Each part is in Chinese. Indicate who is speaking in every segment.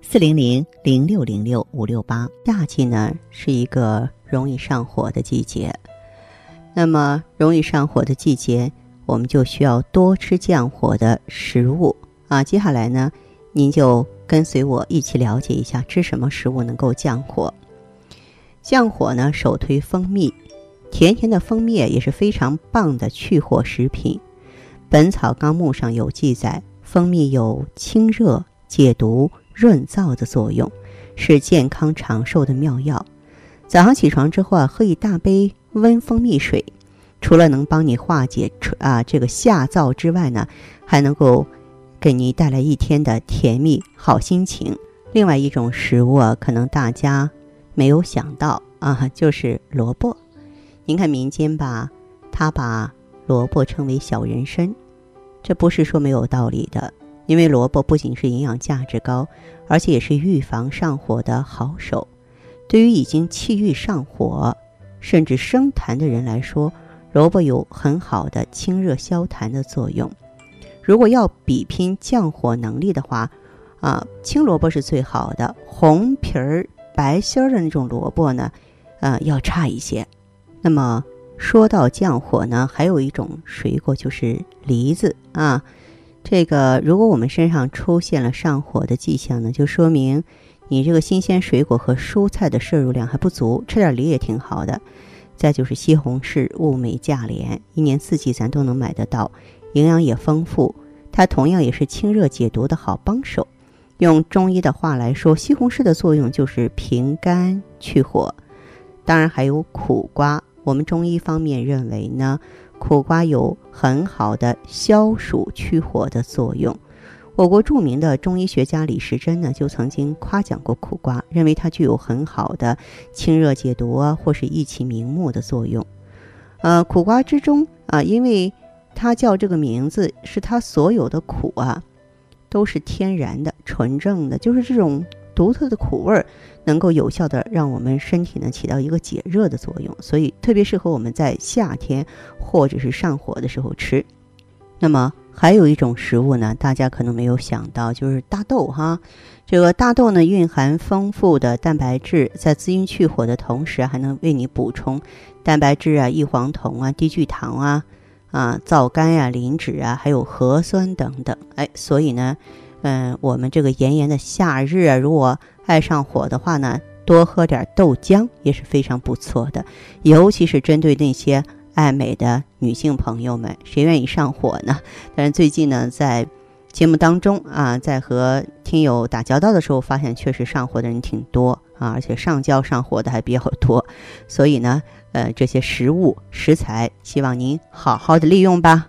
Speaker 1: 四零零零六零六五六八，夏季呢是一个容易上火的季节，那么容易上火的季节，我们就需要多吃降火的食物啊。接下来呢，您就跟随我一起了解一下吃什么食物能够降火。降火呢，首推蜂蜜，甜甜的蜂蜜也是非常棒的去火食品。《本草纲目》上有记载，蜂蜜有清热解毒。润燥的作用是健康长寿的妙药。早上起床之后啊，喝一大杯温蜂蜜水，除了能帮你化解啊这个下燥之外呢，还能够给你带来一天的甜蜜好心情。另外一种食物啊，可能大家没有想到啊，就是萝卜。您看民间吧，他把萝卜称为小人参，这不是说没有道理的。因为萝卜不仅是营养价值高，而且也是预防上火的好手。对于已经气郁上火，甚至生痰的人来说，萝卜有很好的清热消痰的作用。如果要比拼降火能力的话，啊，青萝卜是最好的，红皮儿白心儿的那种萝卜呢，呃，要差一些。那么说到降火呢，还有一种水果就是梨子啊。这个，如果我们身上出现了上火的迹象呢，就说明你这个新鲜水果和蔬菜的摄入量还不足，吃点梨也挺好的。再就是西红柿，物美价廉，一年四季咱都能买得到，营养也丰富，它同样也是清热解毒的好帮手。用中医的话来说，西红柿的作用就是平肝去火。当然还有苦瓜，我们中医方面认为呢。苦瓜有很好的消暑去火的作用。我国著名的中医学家李时珍呢，就曾经夸奖过苦瓜，认为它具有很好的清热解毒啊，或是益气明目的作用。呃，苦瓜之中啊，因为它叫这个名字，是它所有的苦啊，都是天然的、纯正的，就是这种独特的苦味儿。能够有效的让我们身体呢起到一个解热的作用，所以特别适合我们在夏天或者是上火的时候吃。那么还有一种食物呢，大家可能没有想到，就是大豆哈。这个大豆呢蕴含丰富的蛋白质，在滋阴去火的同时，还能为你补充蛋白质啊、异黄酮啊、低聚糖啊、啊皂苷呀、磷脂啊，还有核酸等等。哎，所以呢，嗯，我们这个炎炎的夏日啊，如果爱上火的话呢，多喝点豆浆也是非常不错的，尤其是针对那些爱美的女性朋友们，谁愿意上火呢？但是最近呢，在节目当中啊，在和听友打交道的时候，发现确实上火的人挺多啊，而且上焦上火的还比较多，所以呢，呃，这些食物食材，希望您好好的利用吧。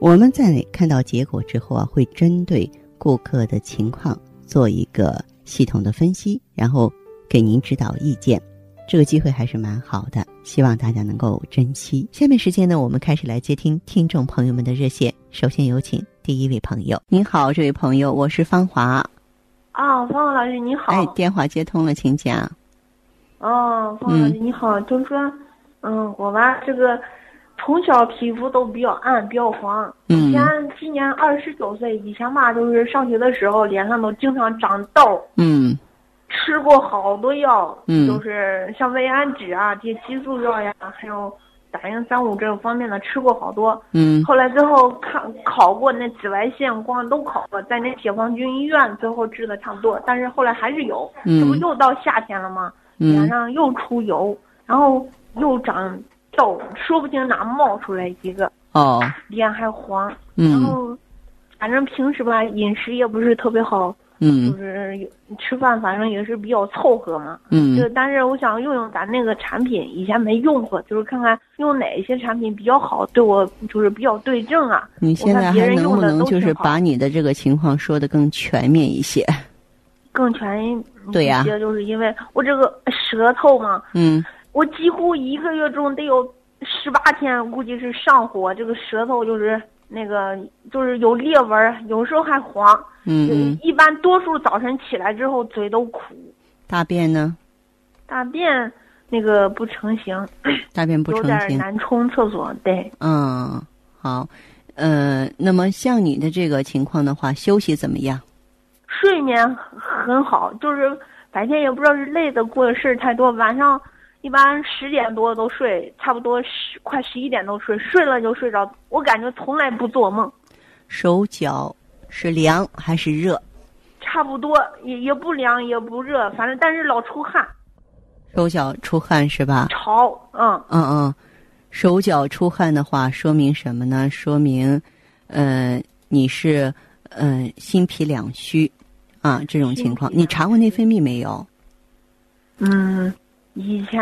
Speaker 1: 我们在看到结果之后啊，会针对。顾客的情况做一个系统的分析，然后给您指导意见，这个机会还是蛮好的，希望大家能够珍惜。下面时间呢，我们开始来接听听众朋友们的热线。首先有请第一位朋友，您好，这位朋友，我是芳华。
Speaker 2: 啊，芳华老师你好。
Speaker 1: 哎，电话接通了，请讲。
Speaker 2: 哦，芳华老师你好，就是说，嗯，我吧这个。从小皮肤都比较暗，比较黄。以前今年二十九岁，以前吧，就是上学的时候，脸上都经常长痘。
Speaker 1: 嗯。
Speaker 2: 吃过好多药，
Speaker 1: 嗯，
Speaker 2: 就是像胃安酯啊，这些激素药呀，还有打印三五这种方面的，吃过好多。
Speaker 1: 嗯。
Speaker 2: 后来最后看考过那紫外线光都考过，在那解放军医院最后治的差不多，但是后来还是有。
Speaker 1: 嗯。
Speaker 2: 这不又到夏天了吗？脸上又出油，然后又长痘，说不定哪冒出来一个。
Speaker 1: 哦。
Speaker 2: 脸还黄。嗯。然后，反正平时吧，饮食也不是特别好。
Speaker 1: 嗯。
Speaker 2: 就是吃饭，反正也是比较凑合嘛。
Speaker 1: 嗯。
Speaker 2: 就但是我想用用咱那个产品，以前没用过，就是看看用哪些产品比较好，对我就是比较对症啊。
Speaker 1: 你现在还能不能就是把你的这个情况说的更全面一些？
Speaker 2: 更全一
Speaker 1: 些，
Speaker 2: 就是因为我这个舌头嘛，
Speaker 1: 嗯，
Speaker 2: 我几乎一个月中得有十八天，估计是上火，这个舌头就是那个就是有裂纹，有时候还黄，
Speaker 1: 嗯嗯，
Speaker 2: 一般多数早晨起来之后嘴都苦。
Speaker 1: 大便呢？
Speaker 2: 大便那个不成形。
Speaker 1: 大便不成形。有
Speaker 2: 点难冲厕所，对。
Speaker 1: 嗯，好，呃，那么像你的这个情况的话，休息怎么样？
Speaker 2: 睡眠很好，就是白天也不知道是累的过的事儿太多，晚上一般十点多都睡，差不多十快十一点都睡，睡了就睡着。我感觉从来不做梦。
Speaker 1: 手脚是凉还是热？
Speaker 2: 差不多，也也不凉也不热，反正但是老出汗。
Speaker 1: 手脚出汗是吧？
Speaker 2: 潮，嗯
Speaker 1: 嗯嗯，手脚出汗的话，说明什么呢？说明，呃，你是嗯心脾两虚。啊，这种情况你查过内分泌没有？
Speaker 2: 嗯，以前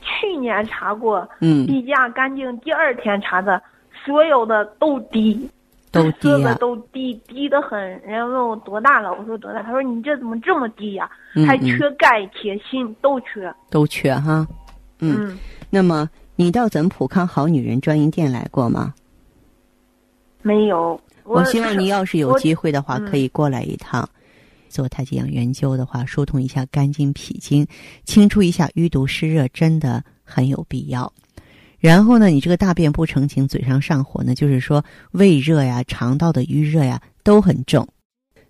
Speaker 2: 去年查过，
Speaker 1: 嗯，
Speaker 2: 例假干净，第二天查的，所有的都低，
Speaker 1: 都低
Speaker 2: 啊，都低，低的很。人家问我多大了，我说多大，他说你这怎么这么低呀？还缺钙、铁、锌，都缺，
Speaker 1: 都缺哈。嗯，那么你到咱们普康好女人专营店来过吗？
Speaker 2: 没有。
Speaker 1: 我希望你要是有机会的话，可以过来一趟。做太极养元灸的话，疏通一下肝经脾经，清除一下淤毒湿热，真的很有必要。然后呢，你这个大便不成形，嘴上上火呢，就是说胃热呀、肠道的淤热呀都很重。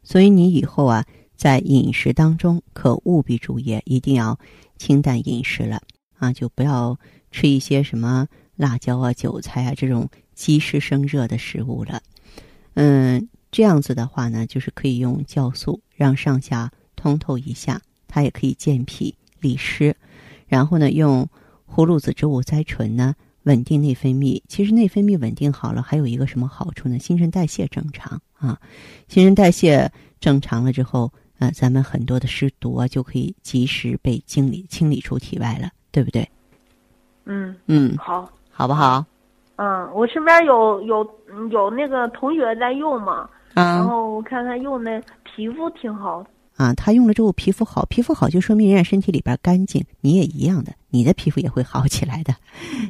Speaker 1: 所以你以后啊，在饮食当中可务必注意，一定要清淡饮食了啊，就不要吃一些什么辣椒啊、韭菜啊这种积湿生热的食物了。嗯。这样子的话呢，就是可以用酵素让上下通透一下，它也可以健脾利湿。然后呢，用葫芦籽植物甾醇呢，稳定内分泌。其实内分泌稳定好了，还有一个什么好处呢？新陈代谢正常啊，新陈代谢正常了之后，呃，咱们很多的湿毒啊就可以及时被清理清理出体外了，对不对？
Speaker 2: 嗯
Speaker 1: 嗯，
Speaker 2: 好，
Speaker 1: 好不好？
Speaker 2: 嗯，我身边有有有那个同学在用嘛。
Speaker 1: 啊，
Speaker 2: 然后我看他用的皮肤挺好
Speaker 1: 啊，他用了之后皮肤好，皮肤好就说明人家身体里边干净，你也一样的，你的皮肤也会好起来的，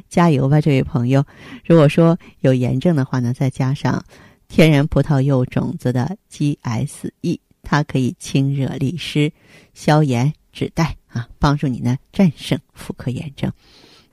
Speaker 1: 加油吧，这位朋友。如果说有炎症的话呢，再加上天然葡萄柚种子的 GSE，它可以清热利湿、消炎止带啊，帮助你呢战胜妇科炎症。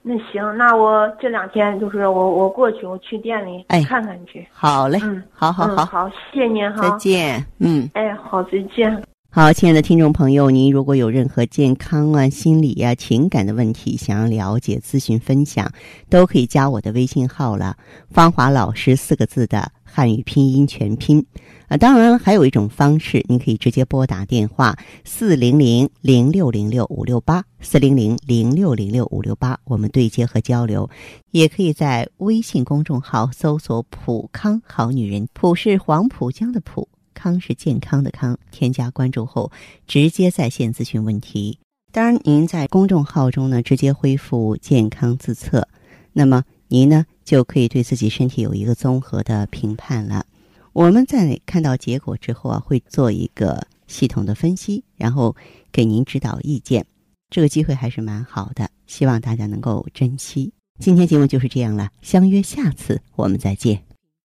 Speaker 2: 那行，那我这两天就是我我过去，我去店里看看去。
Speaker 1: 好嘞，
Speaker 2: 嗯，
Speaker 1: 好好好，
Speaker 2: 好，谢谢您哈，
Speaker 1: 再见，嗯，
Speaker 2: 哎，好，再见。
Speaker 1: 好，亲爱的听众朋友，您如果有任何健康啊、心理啊、情感的问题，想要了解、咨询、分享，都可以加我的微信号了，“芳华老师”四个字的汉语拼音全拼。啊，当然，还有一种方式，您可以直接拨打电话四零零零六零六五六八四零零零六零六五六八，我们对接和交流。也可以在微信公众号搜索“普康好女人”，普是黄浦江的浦，康是健康的康。添加关注后，直接在线咨询问题。当然，您在公众号中呢，直接恢复健康自测，那么您呢就可以对自己身体有一个综合的评判了。我们在看到结果之后啊，会做一个系统的分析，然后给您指导意见。这个机会还是蛮好的，希望大家能够珍惜。今天节目就是这样了，相约下次我们再见。